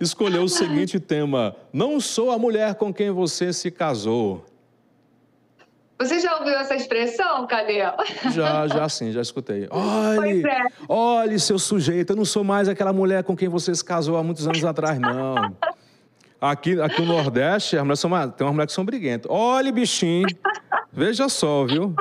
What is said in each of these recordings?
escolheu o seguinte tema: Não sou a mulher com quem você se casou. Você já ouviu essa expressão, Cadê? Já, já sim, já escutei. Olhe, é. olhe, seu sujeito, eu não sou mais aquela mulher com quem você se casou há muitos anos atrás, não. Aqui, aqui no Nordeste, as mulheres são, tem umas mulheres que são briguentas. Olhe, bichinho, veja só, viu?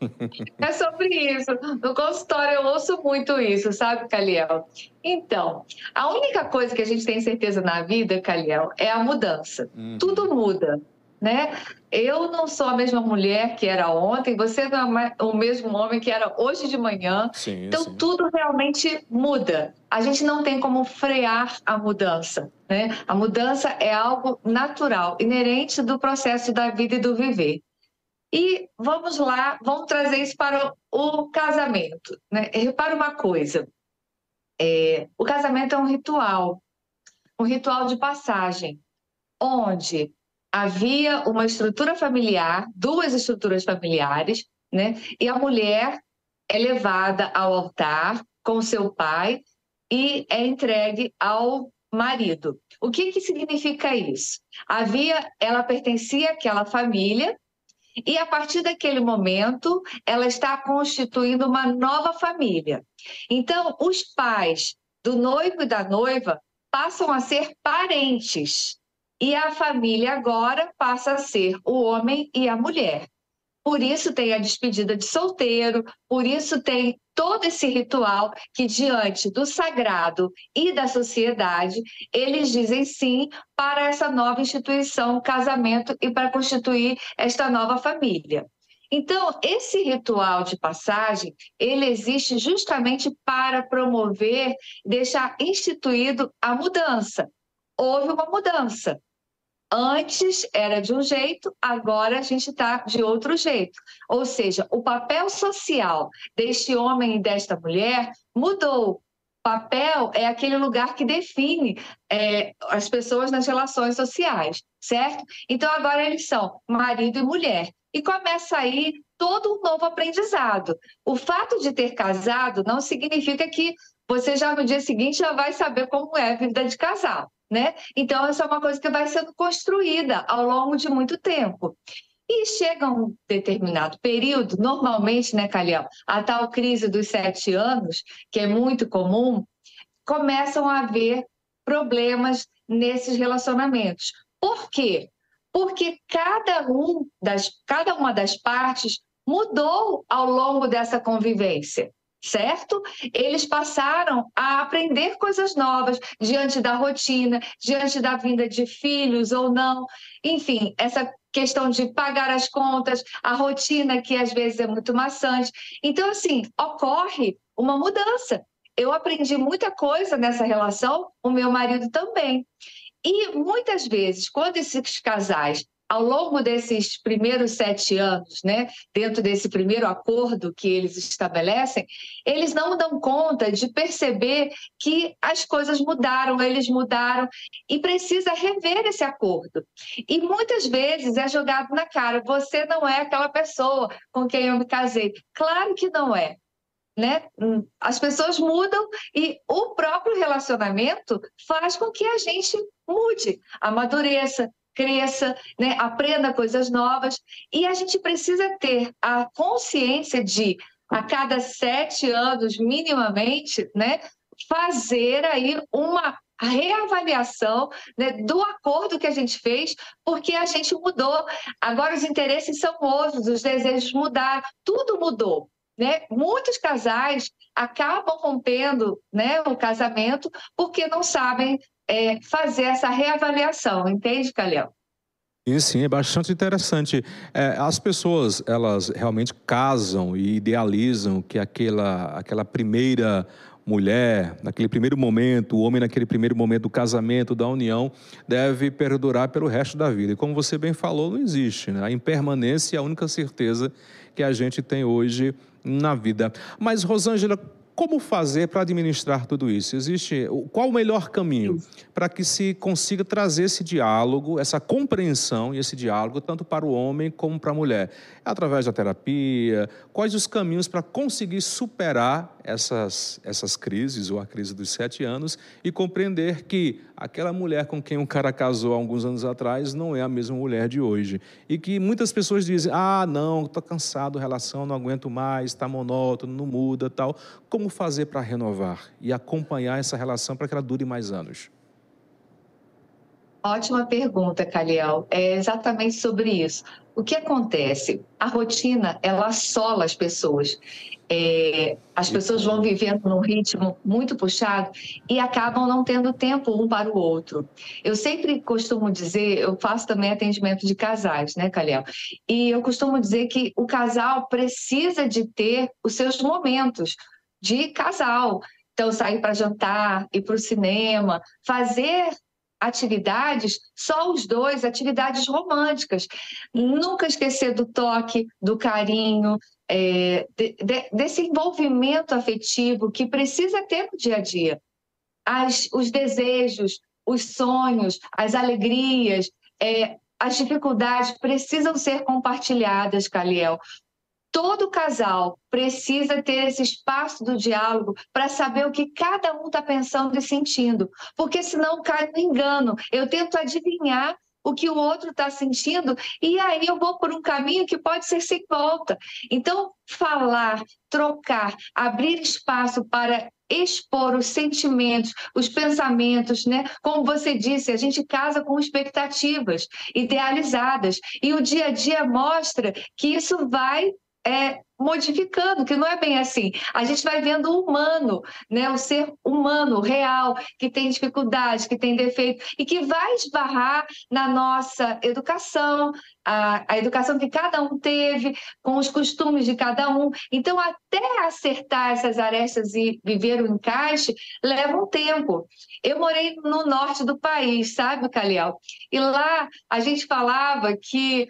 É sobre isso. No consultório eu ouço muito isso, sabe, Caliel? Então, a única coisa que a gente tem certeza na vida, Caliel, é a mudança. Uhum. Tudo muda né? Eu não sou a mesma mulher que era ontem, você não é o mesmo homem que era hoje de manhã. Sim, então sim. tudo realmente muda. A gente não tem como frear a mudança, né? A mudança é algo natural, inerente do processo da vida e do viver. E vamos lá, vamos trazer isso para o casamento. Né? Repara uma coisa: é, o casamento é um ritual, um ritual de passagem, onde havia uma estrutura familiar, duas estruturas familiares, né? E a mulher é levada ao altar com seu pai e é entregue ao marido. O que que significa isso? Havia, ela pertencia àquela família e a partir daquele momento ela está constituindo uma nova família. Então, os pais do noivo e da noiva passam a ser parentes e a família agora passa a ser o homem e a mulher. Por isso tem a despedida de solteiro, por isso tem todo esse ritual que, diante do sagrado e da sociedade, eles dizem sim para essa nova instituição, casamento e para constituir esta nova família. Então, esse ritual de passagem, ele existe justamente para promover, deixar instituído a mudança. Houve uma mudança. Antes era de um jeito, agora a gente está de outro jeito. Ou seja, o papel social deste homem e desta mulher mudou. Papel é aquele lugar que define é, as pessoas nas relações sociais, certo? Então agora eles são marido e mulher. E começa aí todo um novo aprendizado. O fato de ter casado não significa que você já no dia seguinte já vai saber como é a vida de casal né? Então, essa é uma coisa que vai sendo construída ao longo de muito tempo. E chega um determinado período, normalmente, né, Calhão, a tal crise dos sete anos, que é muito comum, começam a haver problemas nesses relacionamentos. Por quê? Porque cada, um das, cada uma das partes mudou ao longo dessa convivência certo? Eles passaram a aprender coisas novas diante da rotina, diante da vinda de filhos ou não. Enfim, essa questão de pagar as contas, a rotina que às vezes é muito maçante. Então, assim, ocorre uma mudança. Eu aprendi muita coisa nessa relação, o meu marido também. E muitas vezes, quando esses casais ao longo desses primeiros sete anos, né, dentro desse primeiro acordo que eles estabelecem, eles não dão conta de perceber que as coisas mudaram, eles mudaram e precisa rever esse acordo. E muitas vezes é jogado na cara: você não é aquela pessoa com quem eu me casei. Claro que não é. Né? As pessoas mudam e o próprio relacionamento faz com que a gente mude, amadureça, cresça, né, aprenda coisas novas. E a gente precisa ter a consciência de, a cada sete anos, minimamente, né, fazer aí uma reavaliação né, do acordo que a gente fez, porque a gente mudou. Agora os interesses são outros, os desejos mudaram, tudo mudou. Né? Muitos casais acabam rompendo né, o casamento porque não sabem é, fazer essa reavaliação, entende, Calhão? Sim, sim, é bastante interessante. É, as pessoas, elas realmente casam e idealizam que aquela, aquela primeira mulher, naquele primeiro momento, o homem naquele primeiro momento do casamento, da união, deve perdurar pelo resto da vida. E como você bem falou, não existe. Né? A impermanência é a única certeza que a gente tem hoje na vida. Mas, Rosângela, como fazer para administrar tudo isso? Existe qual o melhor caminho para que se consiga trazer esse diálogo, essa compreensão e esse diálogo tanto para o homem como para a mulher? É através da terapia? Quais os caminhos para conseguir superar essas, essas crises, ou a crise dos sete anos, e compreender que aquela mulher com quem um cara casou há alguns anos atrás não é a mesma mulher de hoje. E que muitas pessoas dizem: ah, não, estou cansado relação, não aguento mais, está monótono, não muda tal. Como fazer para renovar e acompanhar essa relação para que ela dure mais anos? Ótima pergunta, Caliel. É exatamente sobre isso. O que acontece? A rotina, ela assola as pessoas. É, as pessoas vão vivendo num ritmo muito puxado e acabam não tendo tempo um para o outro. Eu sempre costumo dizer, eu faço também atendimento de casais, né, Caliel? E eu costumo dizer que o casal precisa de ter os seus momentos de casal. Então, sair para jantar, ir para o cinema, fazer atividades, só os dois, atividades românticas. Nunca esquecer do toque, do carinho, é, de, de, desse envolvimento afetivo que precisa ter no dia a dia. As, os desejos, os sonhos, as alegrias, é, as dificuldades precisam ser compartilhadas, Caliel todo casal precisa ter esse espaço do diálogo para saber o que cada um está pensando e sentindo, porque senão cai no engano. Eu tento adivinhar o que o outro está sentindo e aí eu vou por um caminho que pode ser sem volta. Então, falar, trocar, abrir espaço para expor os sentimentos, os pensamentos, né? Como você disse, a gente casa com expectativas idealizadas e o dia a dia mostra que isso vai é, modificando, que não é bem assim. A gente vai vendo o humano, né? o ser humano, real, que tem dificuldades, que tem defeito, e que vai esbarrar na nossa educação, a, a educação que cada um teve, com os costumes de cada um. Então, até acertar essas arestas e viver o encaixe, leva um tempo. Eu morei no norte do país, sabe, Caliel? E lá a gente falava que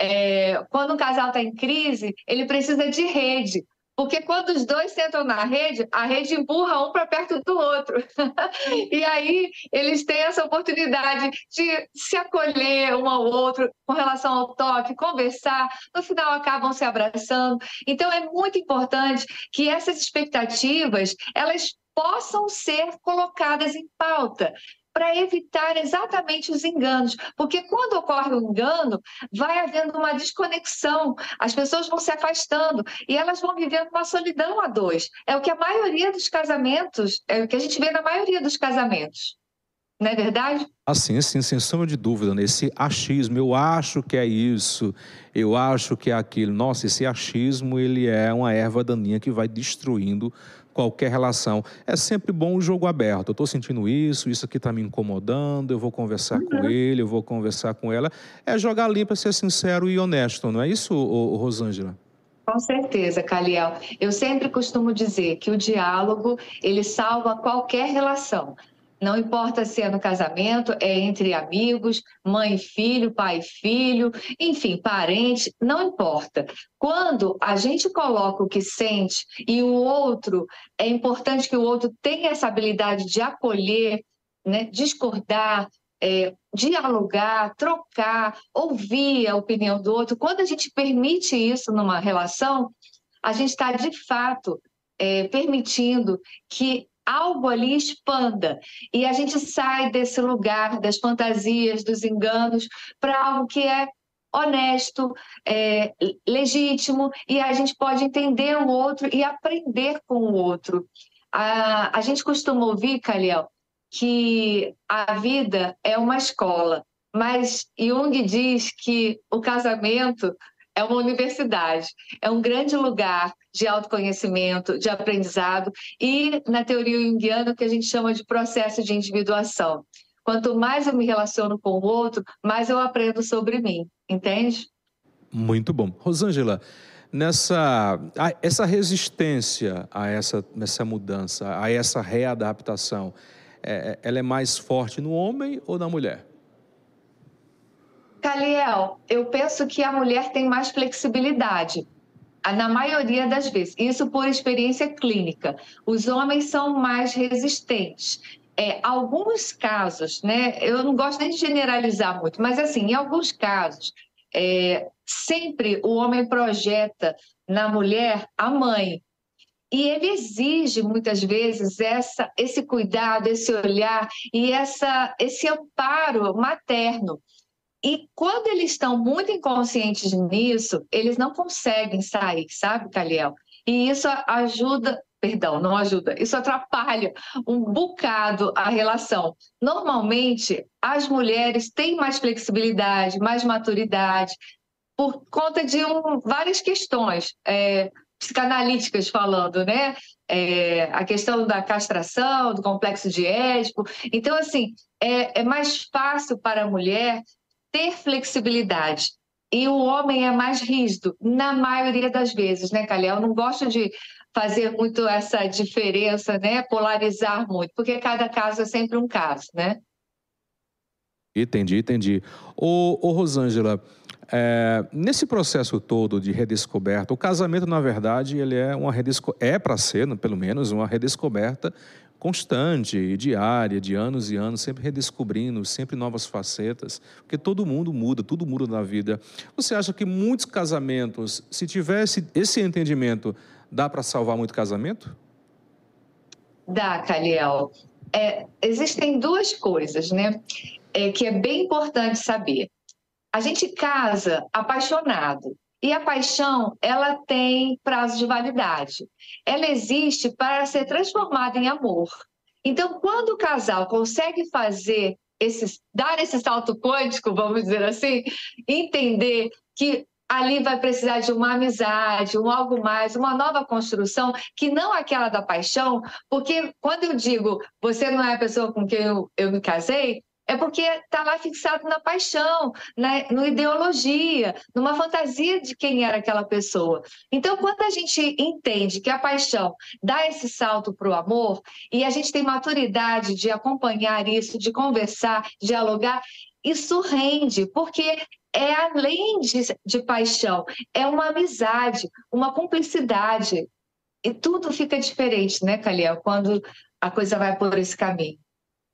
é, quando um casal está em crise, ele precisa de rede. Porque quando os dois sentam na rede, a rede empurra um para perto do outro. e aí eles têm essa oportunidade de se acolher um ao outro com relação ao toque, conversar, no final acabam se abraçando. Então é muito importante que essas expectativas elas possam ser colocadas em pauta para evitar exatamente os enganos, porque quando ocorre o um engano, vai havendo uma desconexão, as pessoas vão se afastando e elas vão vivendo uma solidão a dois. É o que a maioria dos casamentos, é o que a gente vê na maioria dos casamentos. Não é verdade? Assim, assim, sem sombra de dúvida, nesse né? achismo, eu acho que é isso, eu acho que é aquilo. Nossa, esse achismo, ele é uma erva daninha que vai destruindo qualquer relação. É sempre bom o jogo aberto. Eu estou sentindo isso, isso aqui está me incomodando, eu vou conversar uhum. com ele, eu vou conversar com ela. É jogar limpo, ser sincero e honesto, não é isso, Rosângela? Com certeza, Caliel. Eu sempre costumo dizer que o diálogo ele salva qualquer relação. Não importa se é no casamento, é entre amigos, mãe e filho, pai e filho, enfim, parente, não importa. Quando a gente coloca o que sente e o outro, é importante que o outro tenha essa habilidade de acolher, né, discordar, é, dialogar, trocar, ouvir a opinião do outro. Quando a gente permite isso numa relação, a gente está de fato é, permitindo que algo ali expanda e a gente sai desse lugar das fantasias, dos enganos, para algo que é honesto, é, legítimo e a gente pode entender o outro e aprender com o outro. A, a gente costuma ouvir, Caliel, que a vida é uma escola, mas Jung diz que o casamento é uma universidade, é um grande lugar de autoconhecimento, de aprendizado e, na teoria junguiana, o que a gente chama de processo de individuação. Quanto mais eu me relaciono com o outro, mais eu aprendo sobre mim, entende? Muito bom. Rosângela, nessa essa resistência a essa, essa mudança, a essa readaptação, é, é, ela é mais forte no homem ou na mulher? Caliel, eu penso que a mulher tem mais flexibilidade, na maioria das vezes. Isso por experiência clínica. Os homens são mais resistentes. É, alguns casos, né? Eu não gosto nem de generalizar muito, mas assim, em alguns casos, é, sempre o homem projeta na mulher a mãe. E ele exige muitas vezes essa, esse cuidado, esse olhar e essa, esse amparo materno. E quando eles estão muito inconscientes nisso, eles não conseguem sair, sabe, Caliel? E isso ajuda, perdão, não ajuda, isso atrapalha um bocado a relação. Normalmente, as mulheres têm mais flexibilidade, mais maturidade, por conta de um, várias questões. É, psicanalíticas falando, né? É, a questão da castração, do complexo de Édipo. Então, assim, é, é mais fácil para a mulher ter flexibilidade. E o homem é mais rígido, na maioria das vezes, né, Calhau? Eu não gosto de fazer muito essa diferença, né? Polarizar muito, porque cada caso é sempre um caso, né? Entendi, entendi. Ô, ô Rosângela, é, nesse processo todo de redescoberta, o casamento, na verdade, ele é uma redesco é para ser, pelo menos, uma redescoberta constante diária, de anos e anos, sempre redescobrindo, sempre novas facetas, porque todo mundo muda, tudo muda na vida. Você acha que muitos casamentos, se tivesse esse entendimento, dá para salvar muito casamento? Dá, Caliel. É, existem duas coisas, né, é, que é bem importante saber. A gente casa apaixonado. E a paixão, ela tem prazo de validade. Ela existe para ser transformada em amor. Então, quando o casal consegue fazer esse, dar esse salto quântico, vamos dizer assim, entender que ali vai precisar de uma amizade, um algo mais, uma nova construção, que não aquela da paixão, porque quando eu digo você não é a pessoa com quem eu, eu me casei, é porque está lá fixado na paixão, na, na ideologia, numa fantasia de quem era aquela pessoa. Então, quando a gente entende que a paixão dá esse salto para o amor, e a gente tem maturidade de acompanhar isso, de conversar, dialogar, isso rende, porque é além de, de paixão, é uma amizade, uma cumplicidade. E tudo fica diferente, né, Caliel, quando a coisa vai por esse caminho.